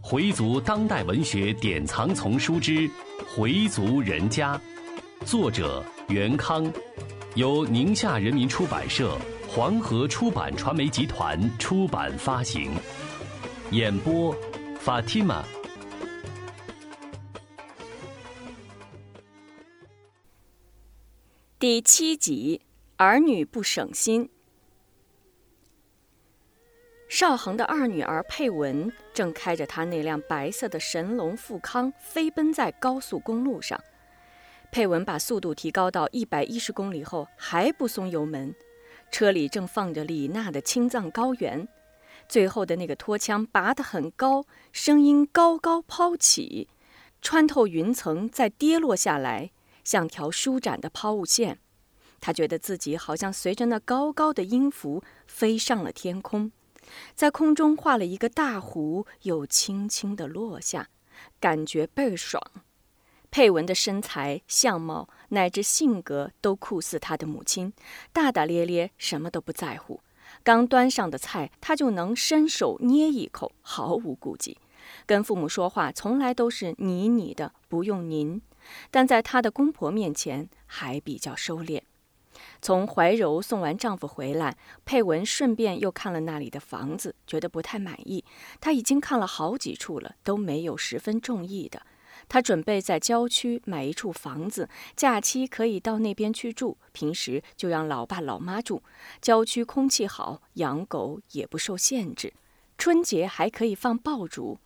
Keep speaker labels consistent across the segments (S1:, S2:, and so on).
S1: 回族当代文学典藏丛书之《回族人家》，作者袁康，由宁夏人民出版社、黄河出版传媒集团出版发行。演播：Fatima。
S2: 第七集：儿女不省心。邵恒的二女儿佩文正开着他那辆白色的神龙富康飞奔在高速公路上。佩文把速度提高到一百一十公里后还不松油门，车里正放着李娜的《青藏高原》，最后的那个拖腔拔得很高，声音高高抛起，穿透云层再跌落下来，像条舒展的抛物线。他觉得自己好像随着那高高的音符飞上了天空。在空中画了一个大弧，又轻轻地落下，感觉倍儿爽。佩文的身材、相貌乃至性格都酷似他的母亲，大大咧咧，什么都不在乎。刚端上的菜，他就能伸手捏一口，毫无顾忌。跟父母说话，从来都是你你的，不用您。但在他的公婆面前，还比较收敛。从怀柔送完丈夫回来，佩文顺便又看了那里的房子，觉得不太满意。她已经看了好几处了，都没有十分中意的。她准备在郊区买一处房子，假期可以到那边去住，平时就让老爸老妈住。郊区空气好，养狗也不受限制，春节还可以放爆竹。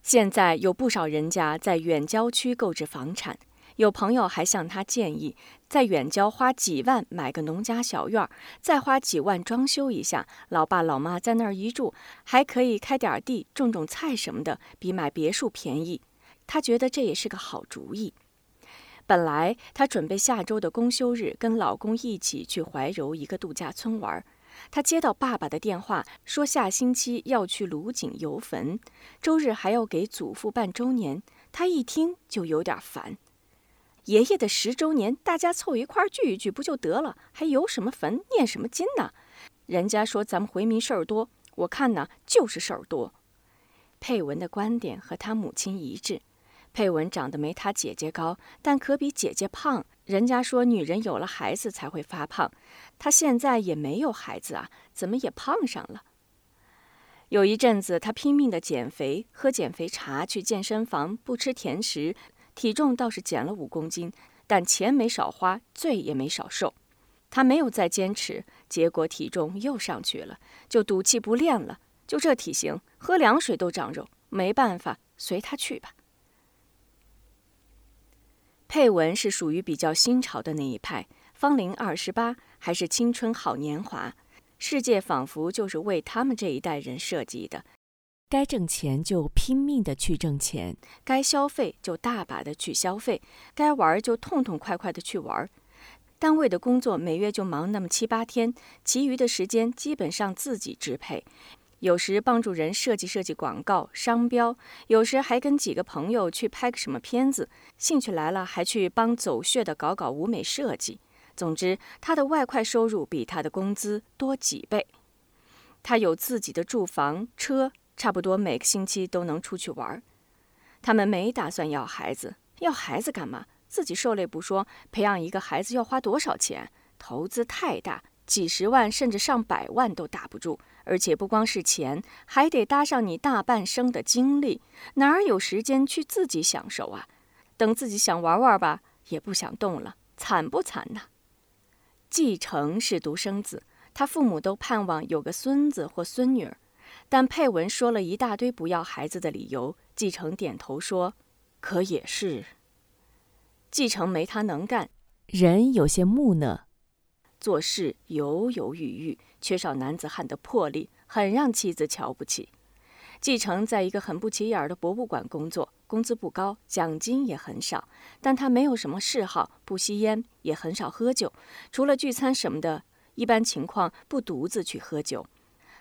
S2: 现在有不少人家在远郊区购置房产。有朋友还向他建议，在远郊花几万买个农家小院儿，再花几万装修一下，老爸老妈在那儿一住，还可以开点地种种菜什么的，比买别墅便宜。他觉得这也是个好主意。本来他准备下周的公休日跟老公一起去怀柔一个度假村玩，他接到爸爸的电话，说下星期要去鲁景游坟，周日还要给祖父办周年。他一听就有点烦。爷爷的十周年，大家凑一块儿聚一聚不就得了？还游什么坟，念什么经呢？人家说咱们回民事儿多，我看呢就是事儿多。佩文的观点和他母亲一致。佩文长得没他姐姐高，但可比姐姐胖。人家说女人有了孩子才会发胖，她现在也没有孩子啊，怎么也胖上了？有一阵子，她拼命的减肥，喝减肥茶，去健身房，不吃甜食。体重倒是减了五公斤，但钱没少花，罪也没少受。他没有再坚持，结果体重又上去了，就赌气不练了。就这体型，喝凉水都长肉，没办法，随他去吧。佩文是属于比较新潮的那一派，芳龄二十八，还是青春好年华，世界仿佛就是为他们这一代人设计的。该挣钱就拼命的去挣钱，该消费就大把的去消费，该玩就痛痛快快的去玩。单位的工作每月就忙那么七八天，其余的时间基本上自己支配。有时帮助人设计设计广告、商标，有时还跟几个朋友去拍个什么片子。兴趣来了，还去帮走穴的搞搞舞美设计。总之，他的外快收入比他的工资多几倍。他有自己的住房、车。差不多每个星期都能出去玩他们没打算要孩子，要孩子干嘛？自己受累不说，培养一个孩子要花多少钱？投资太大，几十万甚至上百万都打不住。而且不光是钱，还得搭上你大半生的精力，哪儿有时间去自己享受啊？等自己想玩玩吧，也不想动了，惨不惨呐？继承是独生子，他父母都盼望有个孙子或孙女儿。但佩文说了一大堆不要孩子的理由，继承点头说：“可也是。”继承没他能干，人有些木讷，做事犹犹豫豫，缺少男子汉的魄力，很让妻子瞧不起。继承在一个很不起眼的博物馆工作，工资不高，奖金也很少，但他没有什么嗜好，不吸烟，也很少喝酒，除了聚餐什么的，一般情况不独自去喝酒。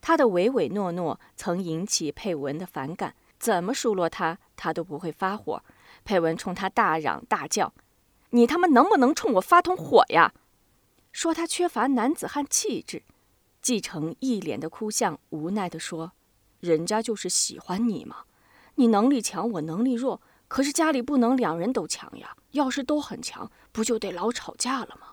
S2: 他的唯唯诺诺曾引起佩文的反感，怎么数落他，他都不会发火。佩文冲他大嚷大叫：“你他妈能不能冲我发通火呀？”说他缺乏男子汉气质。继承一脸的哭相，无奈地说：“人家就是喜欢你嘛。你能力强，我能力弱，可是家里不能两人都强呀。要是都很强，不就得老吵架了吗？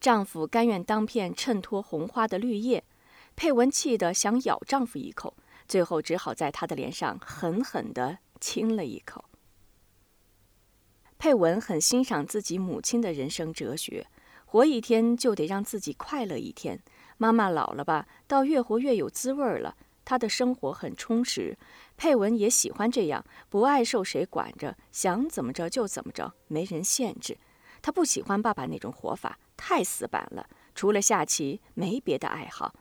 S2: 丈夫甘愿当片衬托红花的绿叶，佩文气得想咬丈夫一口，最后只好在他的脸上狠狠地亲了一口。佩文很欣赏自己母亲的人生哲学：活一天就得让自己快乐一天。妈妈老了吧，倒越活越有滋味儿了，她的生活很充实。佩文也喜欢这样，不爱受谁管着，想怎么着就怎么着，没人限制。她不喜欢爸爸那种活法，太死板了。除了下棋，没别的爱好。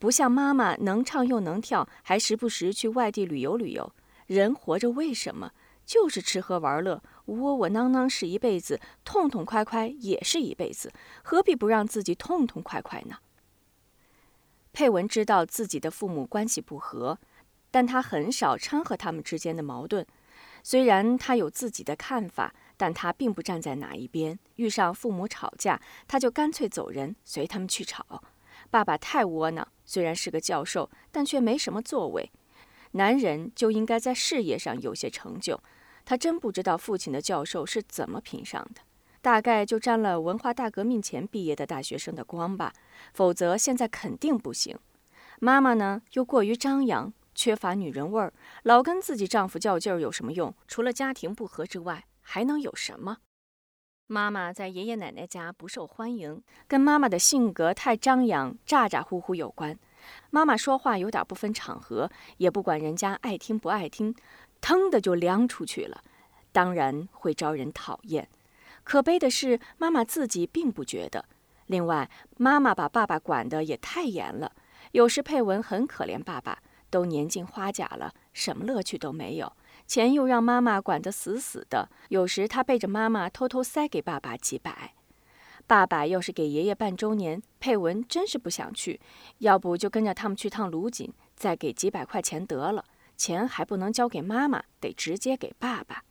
S2: 不像妈妈能唱又能跳，还时不时去外地旅游旅游。人活着为什么？就是吃喝玩乐，窝窝囊囊是一辈子，痛痛快快也是一辈子，何必不让自己痛痛快快呢？佩文知道自己的父母关系不和，但他很少掺和他们之间的矛盾。虽然他有自己的看法，但他并不站在哪一边。遇上父母吵架，他就干脆走人，随他们去吵。爸爸太窝囊，虽然是个教授，但却没什么作为。男人就应该在事业上有些成就。他真不知道父亲的教授是怎么评上的，大概就沾了文化大革命前毕业的大学生的光吧，否则现在肯定不行。妈妈呢，又过于张扬，缺乏女人味儿，老跟自己丈夫较劲儿有什么用？除了家庭不和之外，还能有什么？妈妈在爷爷奶奶家不受欢迎，跟妈妈的性格太张扬、咋咋呼呼有关。妈妈说话有点不分场合，也不管人家爱听不爱听。腾的就凉出去了，当然会招人讨厌。可悲的是，妈妈自己并不觉得。另外，妈妈把爸爸管得也太严了。有时佩文很可怜爸爸，都年近花甲了，什么乐趣都没有，钱又让妈妈管得死死的。有时他背着妈妈偷偷塞给爸爸几百。爸爸要是给爷爷办周年，佩文真是不想去，要不就跟着他们去趟卢锦，再给几百块钱得了。钱还不能交给妈妈，得直接给爸爸。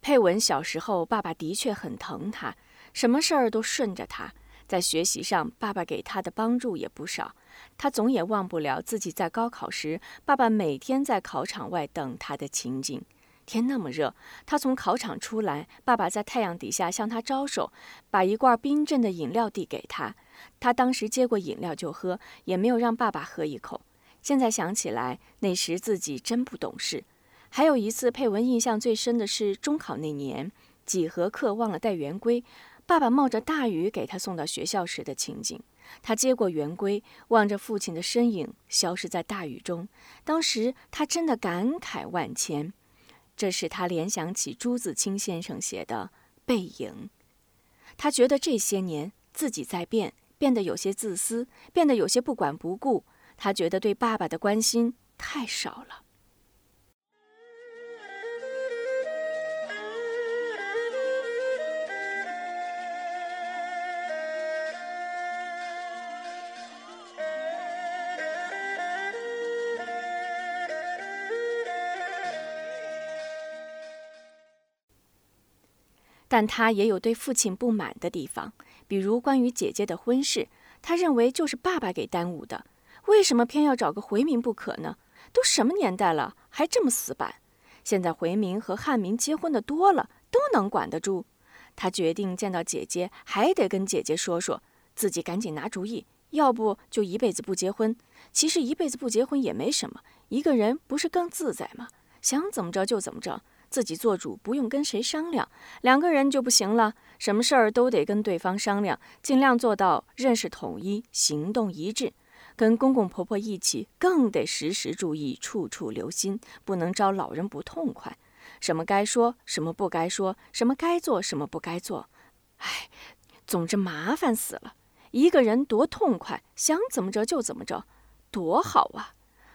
S2: 佩文小时候，爸爸的确很疼他，什么事儿都顺着他。在学习上，爸爸给他的帮助也不少。他总也忘不了自己在高考时，爸爸每天在考场外等他的情景。天那么热，他从考场出来，爸爸在太阳底下向他招手，把一罐冰镇的饮料递给他。他当时接过饮料就喝，也没有让爸爸喝一口。现在想起来，那时自己真不懂事。还有一次，佩文印象最深的是中考那年，几何课忘了带圆规，爸爸冒着大雨给他送到学校时的情景。他接过圆规，望着父亲的身影消失在大雨中，当时他真的感慨万千。这使他联想起朱自清先生写的《背影》，他觉得这些年自己在变，变得有些自私，变得有些不管不顾。他觉得对爸爸的关心太少了。但他也有对父亲不满的地方，比如关于姐姐的婚事，他认为就是爸爸给耽误的。为什么偏要找个回民不可呢？都什么年代了，还这么死板？现在回民和汉民结婚的多了，都能管得住。他决定见到姐姐，还得跟姐姐说说，自己赶紧拿主意，要不就一辈子不结婚。其实一辈子不结婚也没什么，一个人不是更自在吗？想怎么着就怎么着，自己做主，不用跟谁商量。两个人就不行了，什么事儿都得跟对方商量，尽量做到认识统一，行动一致。跟公公婆婆一起，更得时时注意，处处留心，不能招老人不痛快。什么该说，什么不该说，什么该做，什么不该做。哎，总之麻烦死了。一个人多痛快，想怎么着就怎么着，多好啊！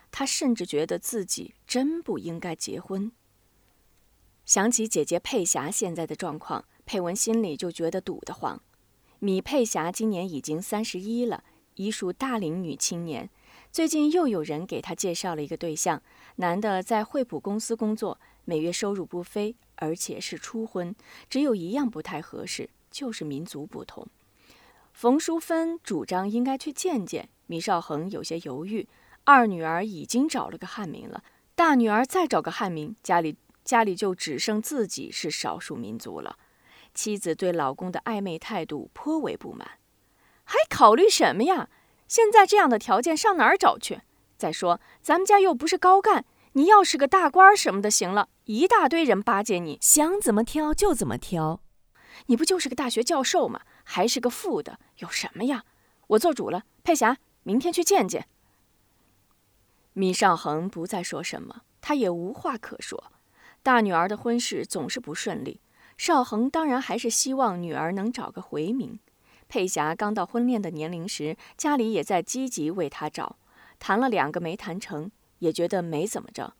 S2: 他甚至觉得自己真不应该结婚。想起姐姐佩霞现在的状况，佩文心里就觉得堵得慌。米佩霞今年已经三十一了。已属大龄女青年，最近又有人给她介绍了一个对象，男的在惠普公司工作，每月收入不菲，而且是初婚。只有一样不太合适，就是民族不同。冯淑芬主张应该去见见，米少恒有些犹豫。二女儿已经找了个汉民了，大女儿再找个汉民，家里家里就只剩自己是少数民族了。妻子对老公的暧昧态度颇为不满，还考虑什么呀？现在这样的条件上哪儿找去？再说咱们家又不是高干，你要是个大官什么的行了，一大堆人巴结你，
S3: 想怎么挑就怎么挑。
S2: 你不就是个大学教授吗？还是个副的，有什么呀？我做主了，佩霞，明天去见见。米尚恒不再说什么，他也无话可说。大女儿的婚事总是不顺利，少恒当然还是希望女儿能找个回民。佩霞刚到婚恋的年龄时，家里也在积极为她找，谈了两个没谈成，也觉得没怎么着。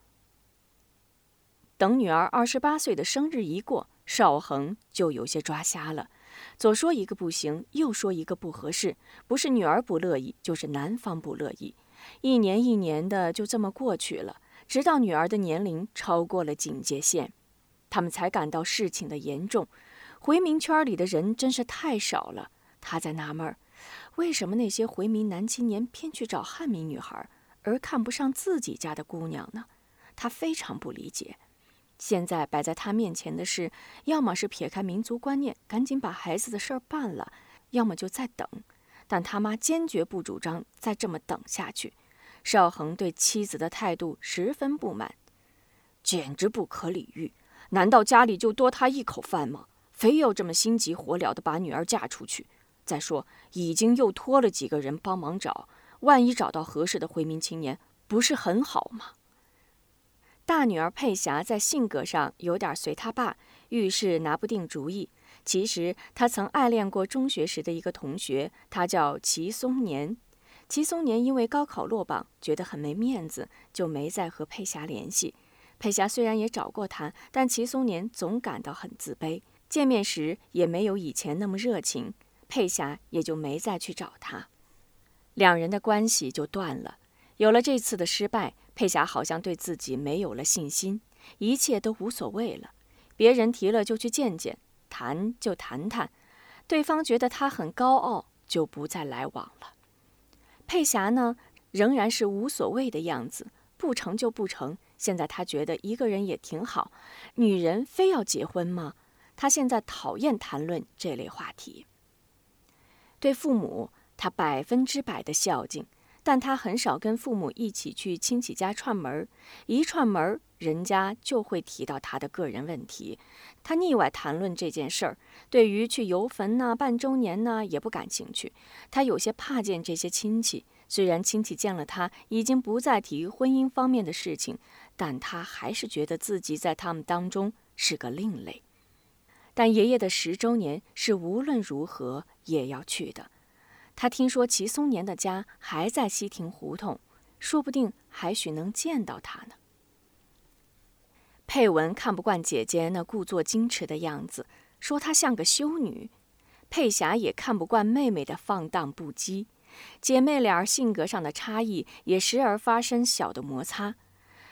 S2: 等女儿二十八岁的生日一过，少恒就有些抓瞎了，左说一个不行，右说一个不合适，不是女儿不乐意，就是男方不乐意。一年一年的就这么过去了，直到女儿的年龄超过了警戒线，他们才感到事情的严重。回民圈里的人真是太少了。他在纳闷儿，为什么那些回民男青年偏去找汉民女孩，而看不上自己家的姑娘呢？他非常不理解。现在摆在他面前的是，要么是撇开民族观念，赶紧把孩子的事儿办了，要么就再等。但他妈坚决不主张再这么等下去。邵恒对妻子的态度十分不满，简直不可理喻。难道家里就多他一口饭吗？非要这么心急火燎的把女儿嫁出去？再说，已经又托了几个人帮忙找，万一找到合适的回民青年，不是很好吗？大女儿佩霞在性格上有点随他爸，遇事拿不定主意。其实他曾暗恋过中学时的一个同学，他叫齐松年。齐松年因为高考落榜，觉得很没面子，就没再和佩霞联系。佩霞虽然也找过他，但齐松年总感到很自卑，见面时也没有以前那么热情，佩霞也就没再去找他，两人的关系就断了。有了这次的失败，佩霞好像对自己没有了信心，一切都无所谓了，别人提了就去见见。谈就谈谈，对方觉得他很高傲，就不再来往了。佩霞呢，仍然是无所谓的样子，不成就不成。现在她觉得一个人也挺好，女人非要结婚吗？她现在讨厌谈论这类话题。对父母，她百分之百的孝敬。但她很少跟父母一起去亲戚家串门儿，一串门儿，人家就会提到他的个人问题，他腻歪谈论这件事儿。对于去游坟呐、办周年呐，也不感兴趣。他有些怕见这些亲戚，虽然亲戚见了他已经不再提婚姻方面的事情，但他还是觉得自己在他们当中是个另类。但爷爷的十周年是无论如何也要去的。他听说齐松年的家还在西亭胡同，说不定还许能见到他呢。佩文看不惯姐姐那故作矜持的样子，说她像个修女。佩霞也看不惯妹妹的放荡不羁，姐妹俩性格上的差异也时而发生小的摩擦。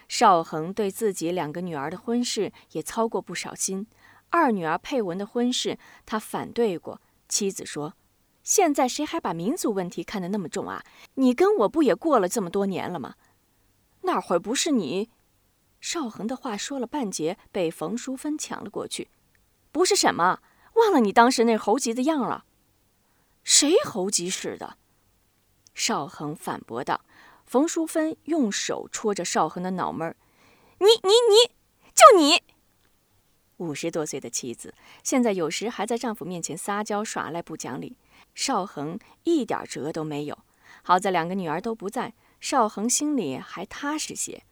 S2: 邵恒对自己两个女儿的婚事也操过不少心，二女儿佩文的婚事他反对过。妻子说。现在谁还把民族问题看得那么重啊？你跟我不也过了这么多年了吗？那会儿不是你？邵恒的话说了半截，被冯淑芬抢了过去。不是什么？忘了你当时那猴急的样了？谁猴急似的？邵恒反驳道。冯淑芬用手戳着邵恒的脑门儿：“你你你，就你！”五十多岁的妻子，现在有时还在丈夫面前撒娇耍赖不讲理。邵恒一点辙都没有，好在两个女儿都不在，邵恒心里还踏实些。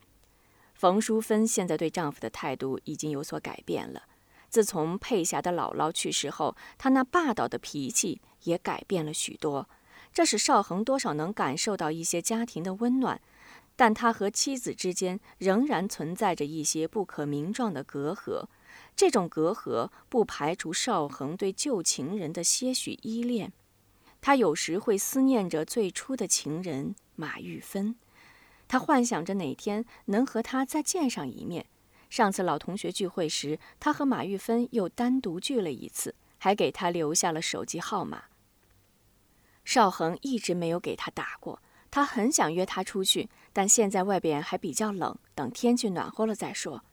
S2: 冯淑芬现在对丈夫的态度已经有所改变了。自从佩霞的姥姥去世后，她那霸道的脾气也改变了许多，这使邵恒多少能感受到一些家庭的温暖。但他和妻子之间仍然存在着一些不可名状的隔阂，这种隔阂不排除邵恒对旧情人的些许依恋。他有时会思念着最初的情人马玉芬，他幻想着哪天能和他再见上一面。上次老同学聚会时，他和马玉芬又单独聚了一次，还给他留下了手机号码。邵恒一直没有给他打过，他很想约他出去，但现在外边还比较冷，等天气暖和了再说。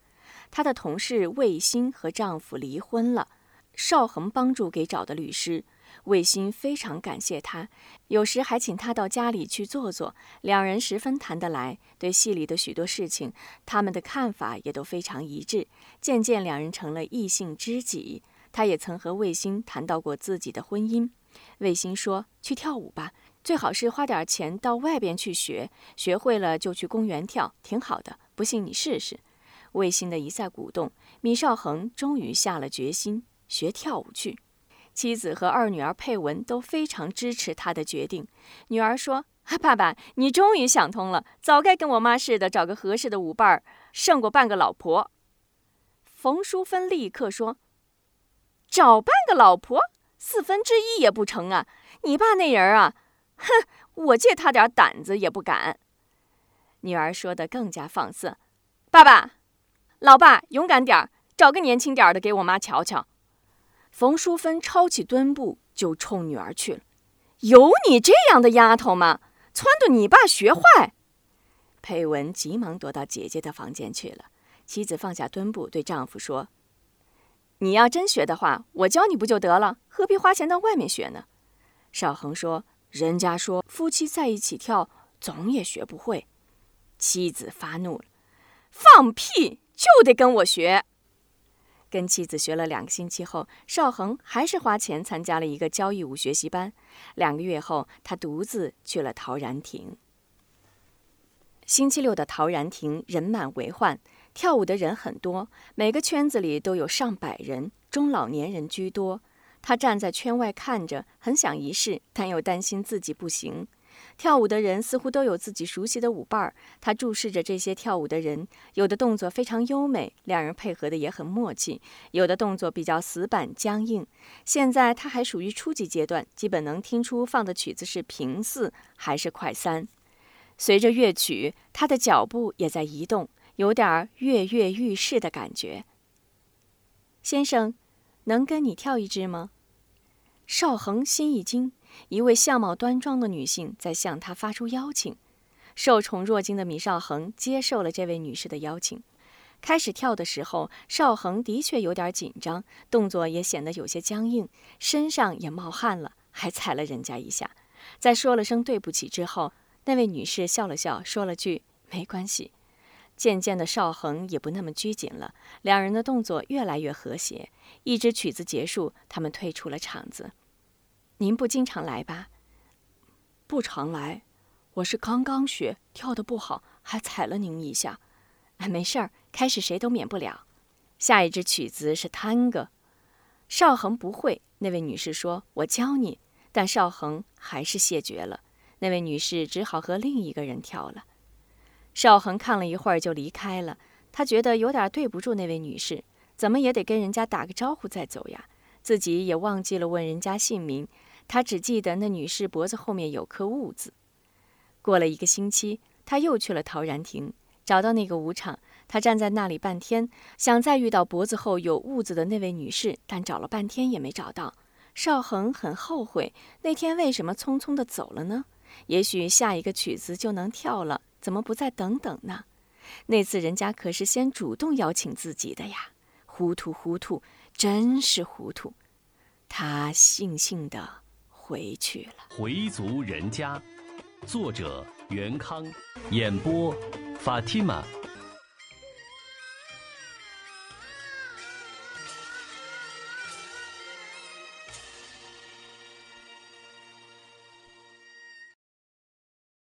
S2: 她的同事魏欣和丈夫离婚了，邵恒帮助给找的律师。魏欣非常感谢他，有时还请他到家里去坐坐。两人十分谈得来，对戏里的许多事情，他们的看法也都非常一致。渐渐，两人成了异性知己。他也曾和魏欣谈到过自己的婚姻。魏欣说：“去跳舞吧，最好是花点钱到外边去学，学会了就去公园跳，挺好的。不信你试试。”魏欣的一再鼓动，米少恒终于下了决心学跳舞去。妻子和二女儿佩文都非常支持他的决定。女儿说：“爸爸，你终于想通了，早该跟我妈似的，找个合适的舞伴儿，胜过半个老婆。”冯淑芬立刻说：“找半个老婆，四分之一也不成啊！你爸那人啊，哼，我借他点胆子也不敢。”女儿说的更加放肆：“爸爸，老爸，勇敢点儿，找个年轻点儿的给我妈瞧瞧。”冯淑芬抄起墩布就冲女儿去了。有你这样的丫头吗？撺掇你爸学坏！佩文急忙躲到姐姐的房间去了。妻子放下墩布，对丈夫说：“你要真学的话，我教你不就得了？何必花钱到外面学呢？”少恒说：“人家说夫妻在一起跳，总也学不会。”妻子发怒了：“放屁！就得跟我学！”跟妻子学了两个星期后，邵恒还是花钱参加了一个交谊舞学习班。两个月后，他独自去了陶然亭。星期六的陶然亭人满为患，跳舞的人很多，每个圈子里都有上百人，中老年人居多。他站在圈外看着，很想一试，但又担心自己不行。跳舞的人似乎都有自己熟悉的舞伴儿，他注视着这些跳舞的人，有的动作非常优美，两人配合的也很默契；有的动作比较死板僵硬。现在他还属于初级阶段，基本能听出放的曲子是平四还是快三。随着乐曲，他的脚步也在移动，有点跃跃欲试的感觉。先生，能跟你跳一支吗？邵恒心一惊。一位相貌端庄的女性在向他发出邀请，受宠若惊的米少恒接受了这位女士的邀请。开始跳的时候，少恒的确有点紧张，动作也显得有些僵硬，身上也冒汗了，还踩了人家一下。在说了声对不起之后，那位女士笑了笑，说了句“没关系”。渐渐的，少恒也不那么拘谨了，两人的动作越来越和谐。一支曲子结束，他们退出了场子。您不经常来吧？
S4: 不常来，我是刚刚学，跳的不好，还踩了您一下。
S2: 哎，没事儿，开始谁都免不了。下一支曲子是探戈，邵恒不会。那位女士说：“我教你。”但邵恒还是谢绝了。那位女士只好和另一个人跳了。邵恒看了一会儿就离开了，他觉得有点对不住那位女士，怎么也得跟人家打个招呼再走呀。自己也忘记了问人家姓名。他只记得那女士脖子后面有颗痦子。过了一个星期，他又去了陶然亭，找到那个舞场。他站在那里半天，想再遇到脖子后有痦子的那位女士，但找了半天也没找到。邵恒很后悔那天为什么匆匆地走了呢？也许下一个曲子就能跳了，怎么不再等等呢？那次人家可是先主动邀请自己的呀！糊涂糊涂，真是糊涂！他悻悻地。回去了。
S1: 回族人家，作者袁康，演播法蒂玛。